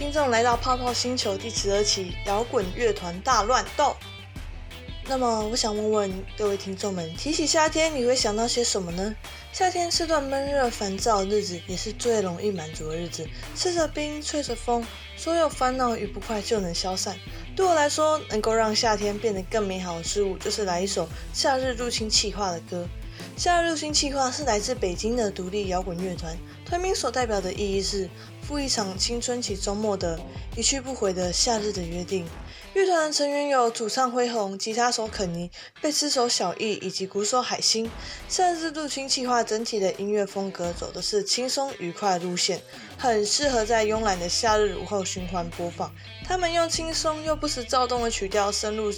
听众来到泡泡星球第十二期摇滚乐团大乱斗。那么，我想问问各位听众们，提起夏天，你会想到些什么呢？夏天是段闷热烦躁的日子，也是最容易满足的日子。吃着冰，吹着风，所有烦恼与不快就能消散。对我来说，能够让夏天变得更美好的事物，就是来一首《夏日入侵企划》的歌。《夏日入侵企划》是来自北京的独立摇滚乐团，团名所代表的意义是赴一场青春期周末的一去不回的夏日的约定。乐团的成员有主唱辉宏、吉他手肯尼、贝斯手小易以及鼓手海星。夏日入侵企划整体的音乐风格走的是轻松愉快路线，很适合在慵懒的夏日午后循环播放。他们用轻松又不时躁动的曲调，深入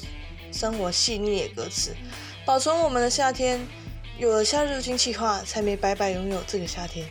生活细腻的歌词，保存我们的夏天。有了夏日入侵企划，才没白白拥有这个夏天。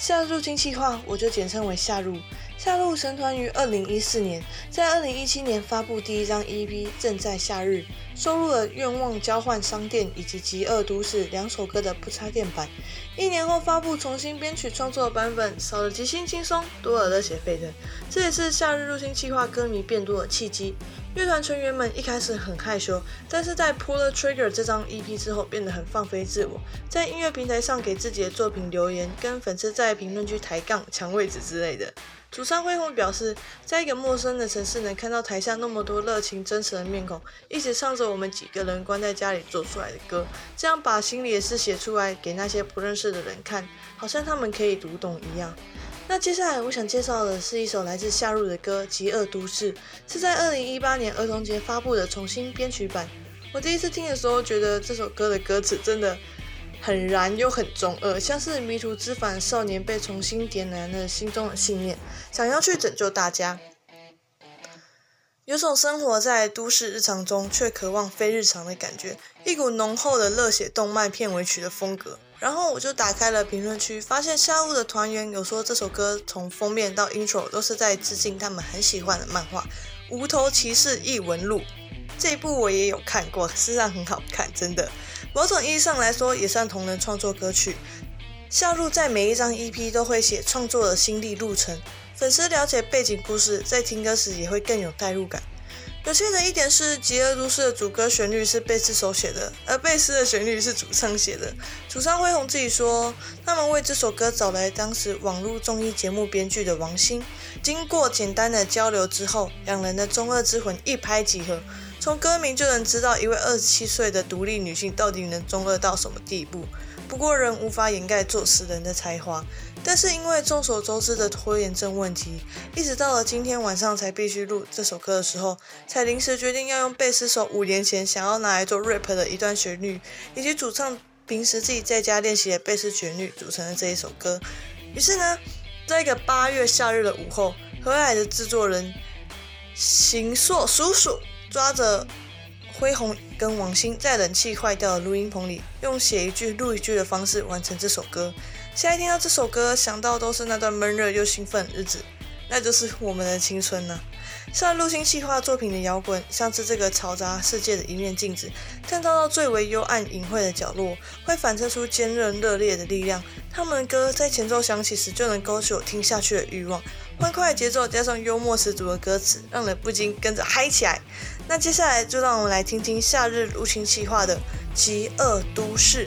夏日入侵计划，我就简称为夏入。夏入成团于二零一四年，在二零一七年发布第一张 EP《正在夏日》，收录了《愿望交换商店》以及《极恶都市》两首歌的不插电版。一年后发布重新编曲创作的版本，少了即兴轻松，多了热血沸腾。这也是夏日入侵计划歌迷变多的契机。乐团成员们一开始很害羞，但是在《Pull the Trigger》这张 EP 之后，变得很放飞自我，在音乐平台上给自己的作品留言，跟粉丝在评论区抬杠、抢位置之类的。主唱辉宏表示，在一个陌生的城市，能看到台下那么多热情真实的面孔，一起唱着我们几个人关在家里做出来的歌，这样把心里的事写出来给那些不认识的人看，好像他们可以读懂一样。那接下来我想介绍的是一首来自夏入的歌《极恶都市》，是在二零一八年儿童节发布的重新编曲版。我第一次听的时候，觉得这首歌的歌词真的很燃又很中二，像是迷途知返少年被重新点燃了心中的信念，想要去拯救大家。有种生活在都市日常中却渴望非日常的感觉，一股浓厚的热血动漫片尾曲的风格。然后我就打开了评论区，发现夏露的团员有说这首歌从封面到 intro 都是在致敬他们很喜欢的漫画《无头骑士异闻录》。这一部我也有看过，事实上很好看，真的。某种意义上来说，也算同人创作歌曲。夏露在每一张 EP 都会写创作的心历路程，粉丝了解背景故事，在听歌时也会更有代入感。有趣的一点是，《极恶都市》的主歌旋律是贝斯手写的，而贝斯的旋律是主唱写的。主唱辉宏自己说，他们为这首歌找来当时网络综艺节目编剧的王星，经过简单的交流之后，两人的中二之魂一拍即合。从歌名就能知道，一位二十七岁的独立女性到底能中二到什么地步。不过，仍无法掩盖作词人的才华。但是因为众所周知的拖延症问题，一直到了今天晚上才必须录这首歌的时候，才临时决定要用贝斯手五年前想要拿来做 rap 的一段旋律，以及主唱平时自己在家练习的贝斯旋律组成了这一首歌。于是呢，在一个八月夏日的午后，和蔼的制作人行硕叔叔抓着辉宏跟王星在冷气坏掉的录音棚里，用写一句录一句的方式完成这首歌。现在听到这首歌，想到都是那段闷热又兴奋的日子，那就是我们的青春呢、像入侵企划作品的摇滚，像是这个嘈杂世界的一面镜子，探照到最为幽暗隐晦的角落，会反射出坚韧热烈的力量。他们的歌在前奏响起时，就能勾起我听下去的欲望。欢快的节奏加上幽默十足的歌词，让人不禁跟着嗨起来。那接下来就让我们来听听夏日入侵企划的《极恶都市》。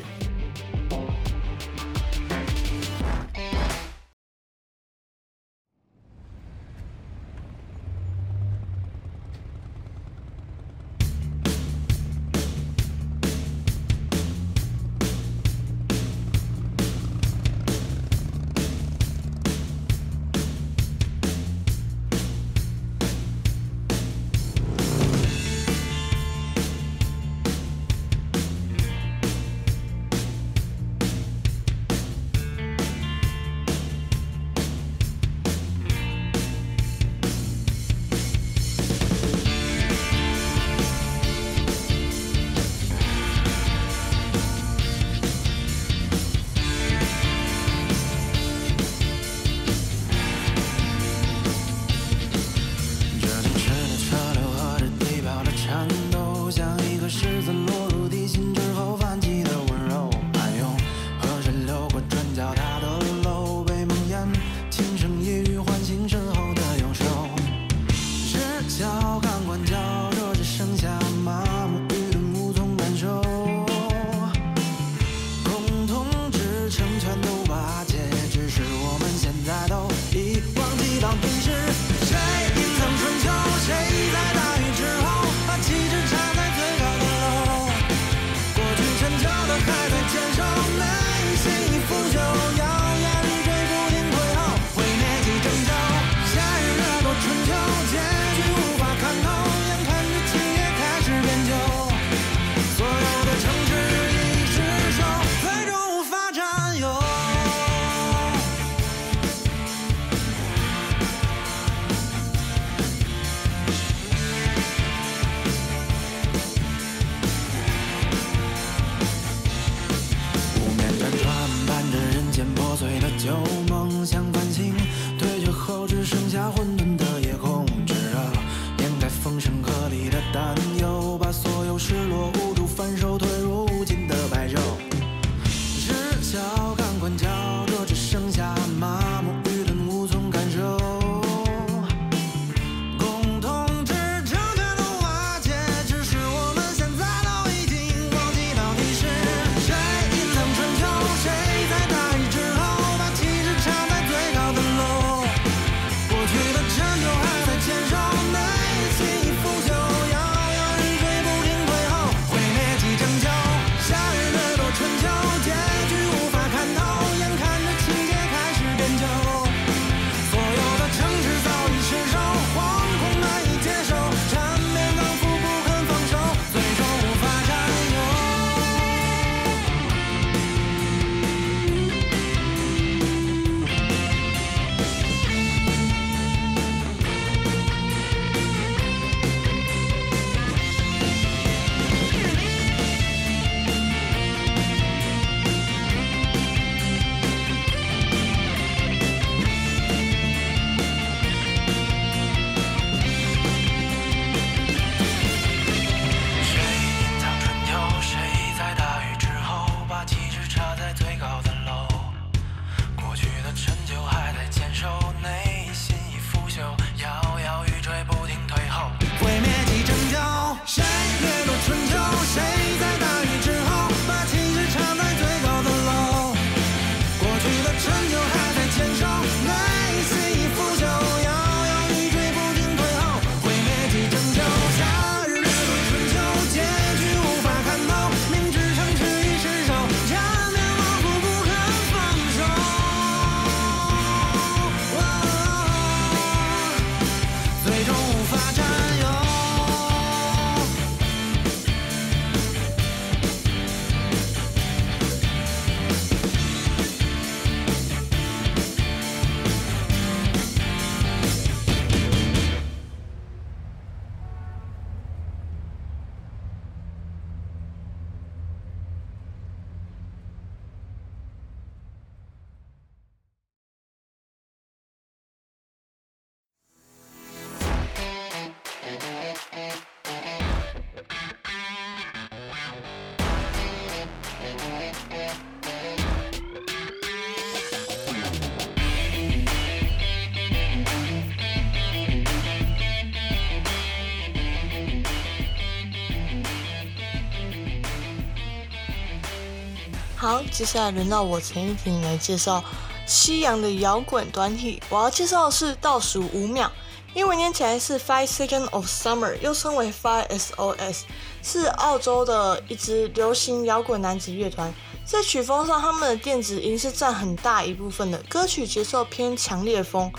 接下来轮到我陈一婷来介绍西洋的摇滚团体。我要介绍的是倒数五秒，英文念起来是 Five Seconds of Summer，又称为 Five SOS，是澳洲的一支流行摇滚男子乐团。在曲风上，他们的电子音是占很大一部分的，歌曲节奏偏强烈风，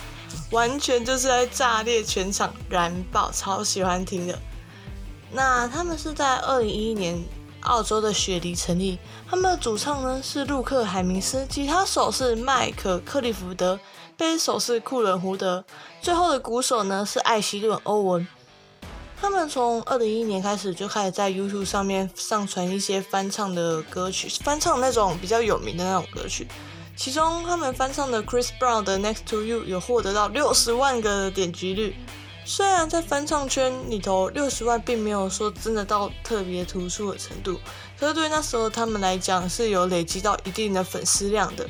完全就是在炸裂全场，燃爆，超喜欢听的。那他们是在二零一一年。澳洲的雪梨成立，他们的主唱呢是陆克海明斯，吉他手是麦克克利福德，贝斯手是库伦胡德，最后的鼓手呢是艾希顿欧文。他们从二零一一年开始就开始在 YouTube 上面上传一些翻唱的歌曲，翻唱那种比较有名的那种歌曲，其中他们翻唱的 Chris Brown 的 Next to You 有获得到六十万个点击率。虽然在翻唱圈里头，六十万并没有说真的到特别突出的程度，可是对那时候他们来讲是有累积到一定的粉丝量的。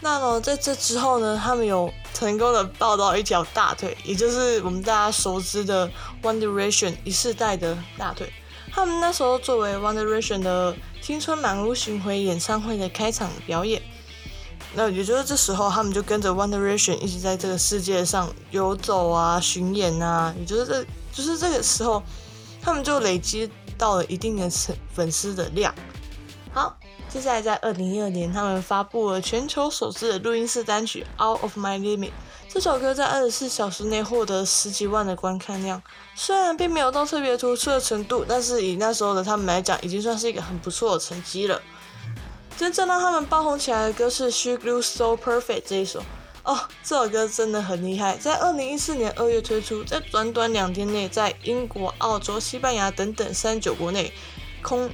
那么在这之后呢，他们有成功的抱到一条大腿，也就是我们大家熟知的 One Direction 一世代的大腿。他们那时候作为 One Direction 的青春满屋巡回演唱会的开场表演。那也就是这时候，他们就跟着 One Direction 一直在这个世界上游走啊、巡演啊。也就是这，就是这个时候，他们就累积到了一定的粉丝的量。好，接下来在二零一二年，他们发布了全球首支的录音室单曲《Out of My Limit》。这首歌在二十四小时内获得十几万的观看量，虽然并没有到特别突出的程度，但是以那时候的他们来讲，已经算是一个很不错的成绩了。真正让他们爆红起来的歌是《She Looks So Perfect》这一首哦，这首歌真的很厉害，在二零一四年二月推出，在短短两天内，在英国、澳洲、西班牙等等三十九国内空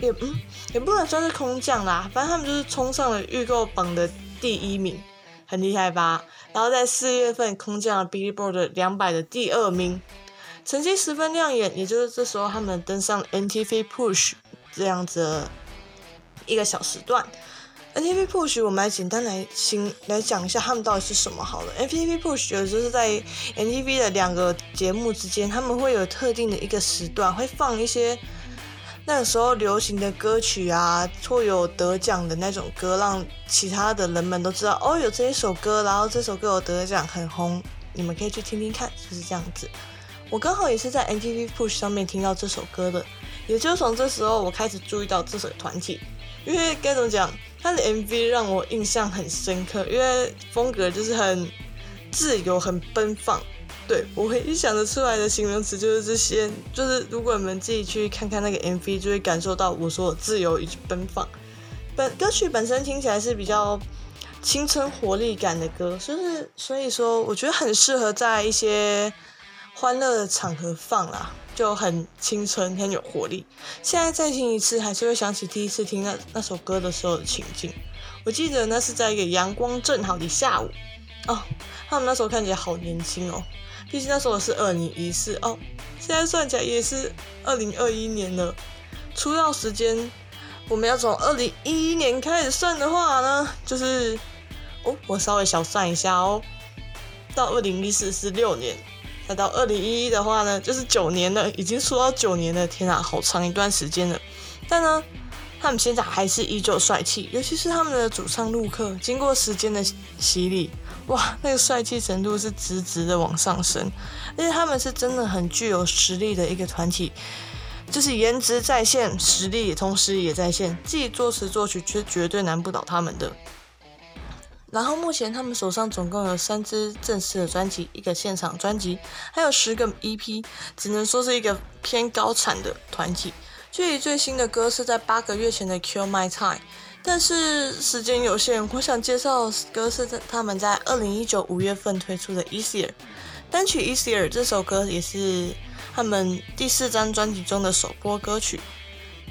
也嗯也不能算是空降啦，反正他们就是冲上了预购榜的第一名，很厉害吧？然后在四月份空降了 Billboard 两百的第二名，成绩十分亮眼，也就是这时候他们登上 MTV Push 这样子。一个小时段，N T V Push，我们来简单来新来讲一下他们到底是什么好了。N T V Push 就是在 N T V 的两个节目之间，他们会有特定的一个时段，会放一些那个时候流行的歌曲啊，会有得奖的那种歌，让其他的人们都知道哦，有这一首歌，然后这首歌有得奖，很红，你们可以去听听看，就是这样子。我刚好也是在 N T V Push 上面听到这首歌的，也就是从这时候我开始注意到这首团体。因为该怎么讲，他的 MV 让我印象很深刻，因为风格就是很自由、很奔放。对，我唯一想得出来的形容词就是这些，就是如果你们自己去看看那个 MV，就会感受到我说的自由以及奔放。本歌曲本身听起来是比较青春活力感的歌，就是所以说我觉得很适合在一些欢乐的场合放啦。就很青春，很有活力。现在再听一次，还是会想起第一次听那那首歌的时候的情境。我记得那是在一个阳光正好的下午哦，他们那时候看起来好年轻哦。毕竟那时候是二零一四哦，现在算起来也是二零二一年了。出道时间，我们要从二零一一年开始算的话呢，就是哦，我稍微小算一下哦，到二零一四是六年。那到二零一一的话呢，就是九年了，已经说到九年了，天啊，好长一段时间了。但呢，他们现在还是依旧帅气，尤其是他们的主唱陆克，经过时间的洗礼，哇，那个帅气程度是直直的往上升。而且他们是真的很具有实力的一个团体，就是颜值在线，实力同时也在线，自己作词作曲却绝对难不倒他们的。然后目前他们手上总共有三支正式的专辑，一个现场专辑，还有十个 EP，只能说是一个偏高产的团体。距离最新的歌是在八个月前的《Kill My Time》，但是时间有限，我想介绍的歌是在他们在二零一九五月份推出的《Easier》单曲，《Easier》这首歌也是他们第四张专辑中的首播歌曲。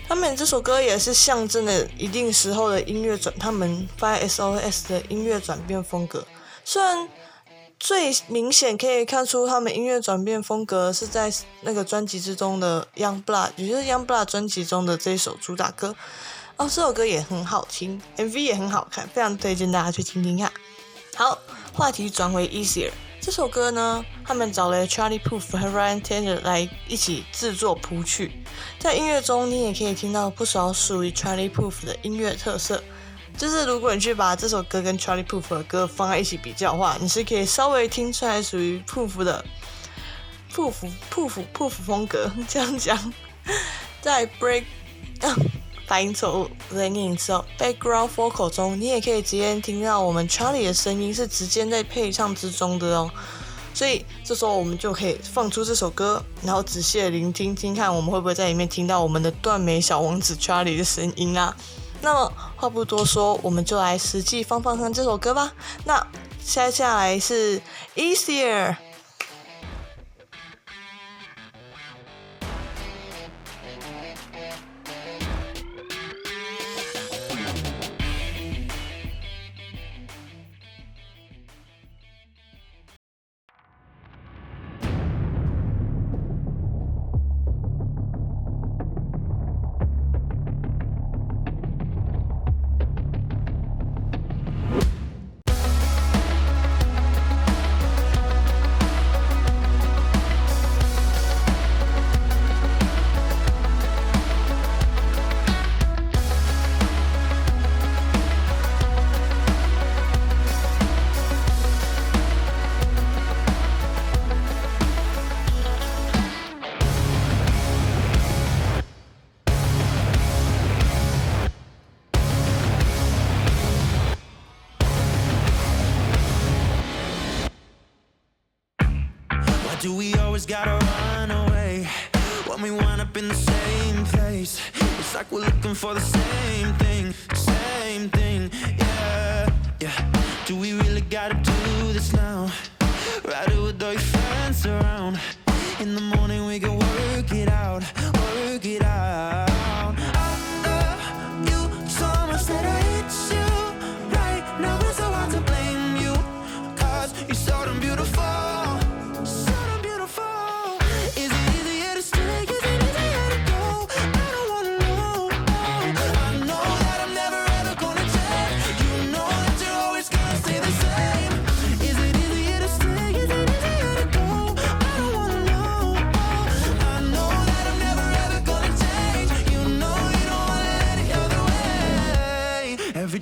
他们这首歌也是象征了一定时候的音乐转，他们 Five SOS 的音乐转变风格。虽然最明显可以看出他们音乐转变风格是在那个专辑之中的《Young Blood》，也就是《Young Blood》专辑中的这一首主打歌。哦，这首歌也很好听，MV 也很好看，非常推荐大家去听听看。好，话题转回 Easier，这首歌呢，他们找了 Charlie Puth 和 Ryan Tedder 来一起制作谱曲。在音乐中，你也可以听到不少属于 Charlie Puth 的音乐特色。就是如果你去把这首歌跟 Charlie Puth 的歌放在一起比较的话，你是可以稍微听出来属于 Puth 的 Puth Puth Puth 风格。这样讲，在 Break。发音错误，我再念一次哦。Background vocal 中，你也可以直接听到我们 Charlie 的声音是直接在配唱之中的哦。所以这时候我们就可以放出这首歌，然后仔细的聆听听看，我们会不会在里面听到我们的断眉小王子 Charlie 的声音啊？那么话不多说，我们就来实际放放看这首歌吧。那接下来是 Easier。Why do we always gotta run away when we wind up in the same place? It's like we're looking for the same thing, same thing, yeah, yeah. Do we really gotta do this now? Ride it with all your friends around. In the morning we can work it out, work it out.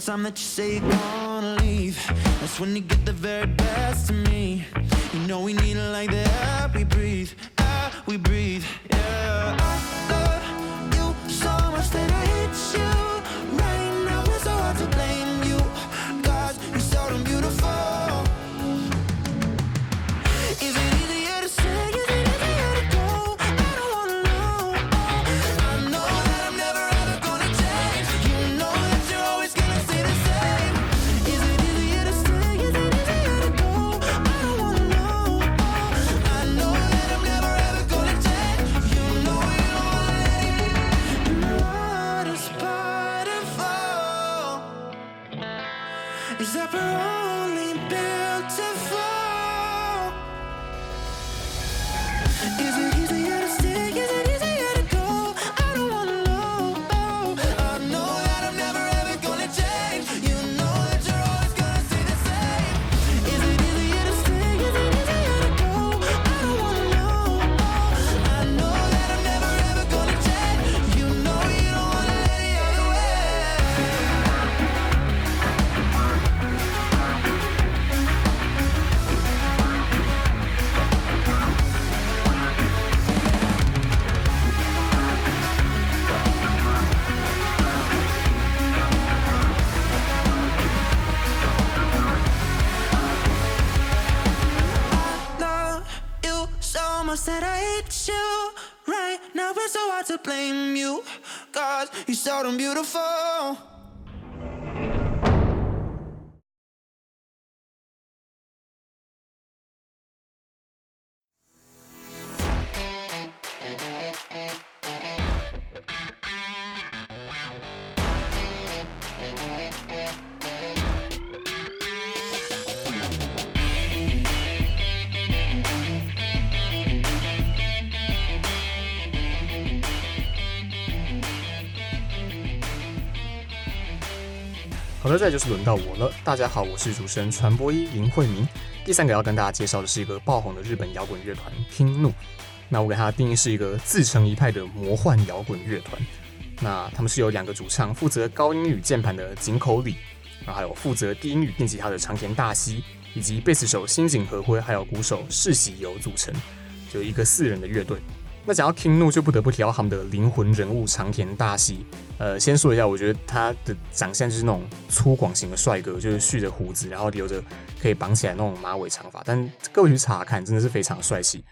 time that you say you're gonna leave That's when you get the very best of me. You know we need it like the air we breathe Air we breathe, yeah. 的，再就是轮到我了。大家好，我是主持人传播一林慧明。第三个要跟大家介绍的是一个爆红的日本摇滚乐团 King Gnu。那我给它定义是一个自成一派的魔幻摇滚乐团。那他们是由两个主唱负责高音与键盘的井口理，然后还有负责低音与电吉他的长田大希，以及贝斯手新井和辉，还有鼓手世喜由组成，就一个四人的乐队。那讲到 King Nu，就不得不提到他们的灵魂人物长田大喜。呃，先说一下，我觉得他的长相就是那种粗犷型的帅哥，就是蓄着胡子，然后留着可以绑起来那种马尾长发。但各位去查看，真的是非常帅气。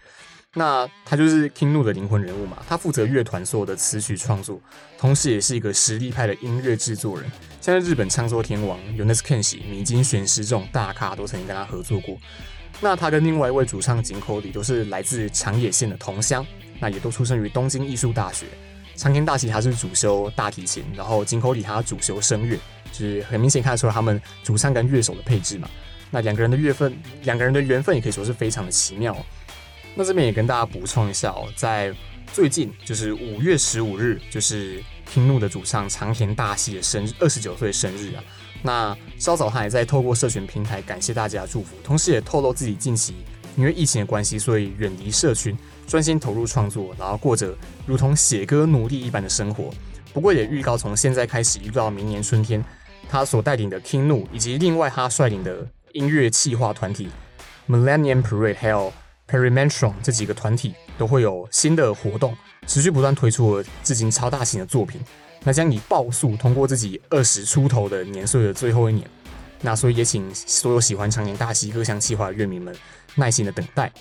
那他就是 King Nu 的灵魂人物嘛，他负责乐团所有的词曲创作，同时也是一个实力派的音乐制作人。像日本唱作天王 y o n e s Kenshi、米津玄师这种大咖都曾经跟他合作过。那他跟另外一位主唱井口理都是来自长野县的同乡，那也都出生于东京艺术大学。长田大喜他是主修大提琴，然后井口里他主修声乐，就是很明显看得出来他们主唱跟乐手的配置嘛。那两个人的月份，两个人的缘分也可以说是非常的奇妙。那这边也跟大家补充一下哦，在最近就是五月十五日，就是听怒的主唱长田大喜的生日，二十九岁生日啊。那稍早他也在透过社群平台感谢大家的祝福，同时也透露自己近期因为疫情的关系，所以远离社群，专心投入创作，然后过着如同写歌奴隶一般的生活。不过也预告从现在开始一直到明年春天，他所带领的 Kingnu 以及另外他率领的音乐企划团体 Millennium Parade 还有 Perimetron 这几个团体都会有新的活动，持续不断推出了至今超大型的作品。那将以爆速通过自己二十出头的年岁的最后一年。那所以也请所有喜欢常年大希各项企划的乐迷们耐心的等待。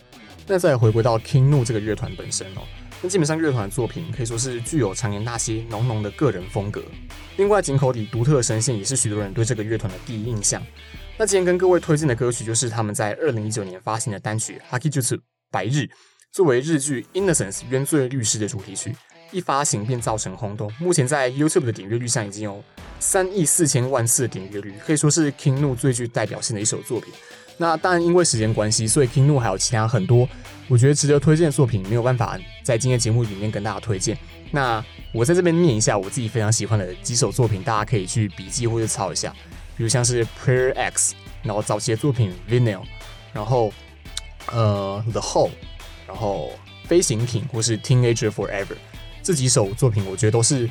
那再回归到 Kingnu 这个乐团本身哦，那基本上乐团的作品可以说是具有长年大西浓浓的个人风格。另外，井口里独特的声线也是许多人对这个乐团的第一印象。那今天跟各位推荐的歌曲就是他们在二零一九年发行的单曲《Hakijutsu 白日》，作为日剧《Innocence》冤罪律师的主题曲，一发行便造成轰动。目前在 YouTube 的点阅率上已经有三亿四千万次的点阅率，可以说是 King Gnu 最具代表性的一首作品。那当然，因为时间关系，所以 King Gnu 还有其他很多我觉得值得推荐的作品没有办法在今天节目里面跟大家推荐。那我在这边念一下我自己非常喜欢的几首作品，大家可以去笔记或者抄一下。比如像是 Prayer X，然后早期的作品 Vinyl，然后呃 The Hole，然后飞行艇或是 Teenager Forever 这几首作品，我觉得都是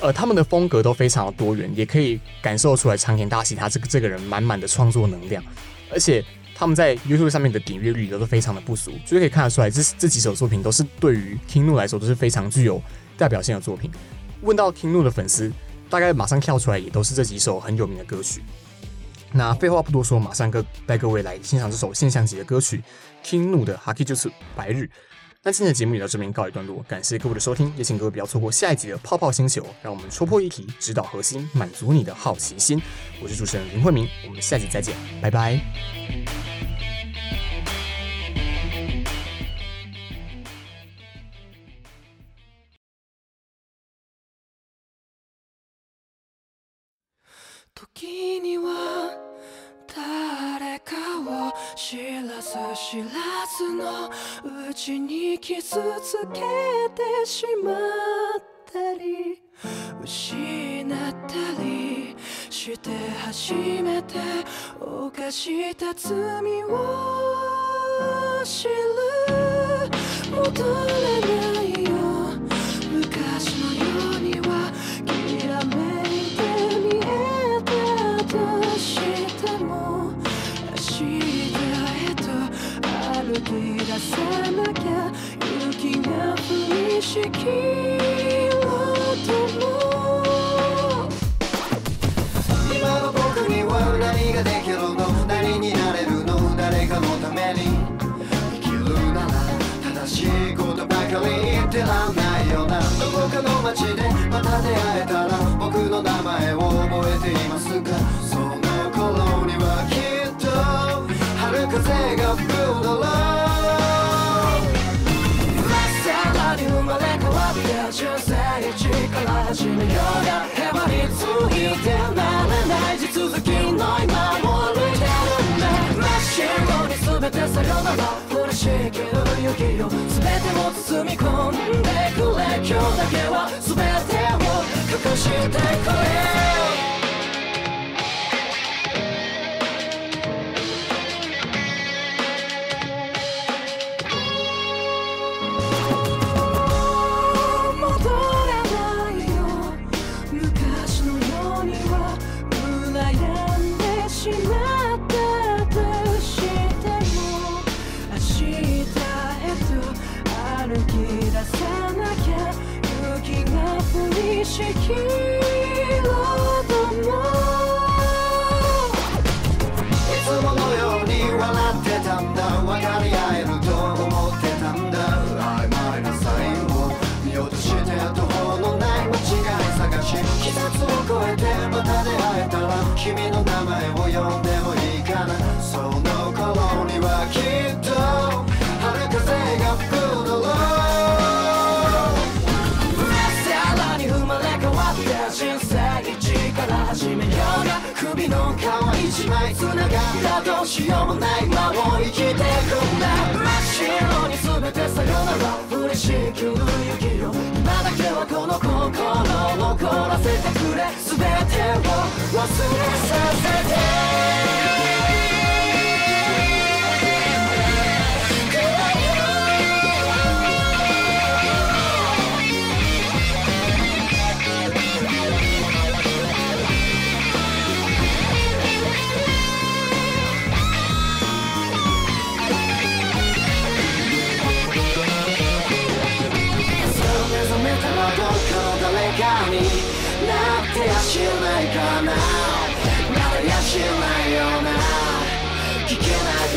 呃他们的风格都非常的多元，也可以感受出来长田大喜他这个这个人满满的创作能量，而且他们在 YouTube 上面的点阅率都是非常的不俗，所以可以看得出来这这几首作品都是对于 King Nu 来说都是非常具有代表性的作品。问到 King Nu 的粉丝。大概马上跳出来也都是这几首很有名的歌曲。那废话不多说，马上跟带各位来欣赏这首现象级的歌曲 King Nu 的 Hakijutsu 白日。那今天的节目也到这边告一段落，感谢各位的收听，也请各位不要错过下一集的泡泡星球，让我们戳破议题，直捣核心，满足你的好奇心。我是主持人林慧明，我们下集再见，拜拜。时に知らず知らずのうちに傷つけてしまったり失ったりして初めて犯した罪を知る。戻れない。しいことばかり言ってらんないよな。どこかの街でまた出会えたらさよなら降りしきる雪よ全てを包み込んでくれ今日だけは全てを隠してくれ君の名前を呼んでもいいかな。その顷にはきっと春风が吹くだろうさらに生まれ変わって人生一から始めようが首の皮一枚繋がったどうしようもない间を生きてくんだ。真っ白に全てさよなら嬉しい急雪よ今だけはこの心を残らせてくれ。全を忘れさせ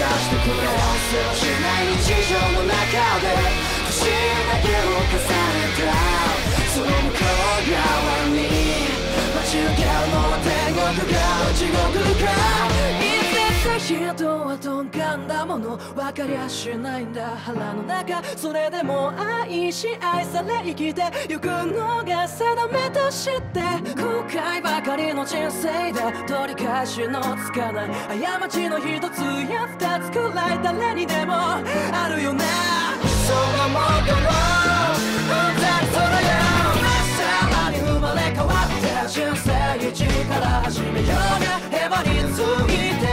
出してくれせしない日常の中で年だけを重ねたその向こう側に待ち受けるのは天国か。地獄か。人はとは鈍感だもの分かりゃしないんだ腹の中。それでも愛し愛され生きてゆくのが定めとして後悔ばかりの人生で取り返しのつかない。過ちの一つや二つくらい誰にでもあるよねそのなもんもろう。そらに生まれ変わって人生一から始めようがヘマについて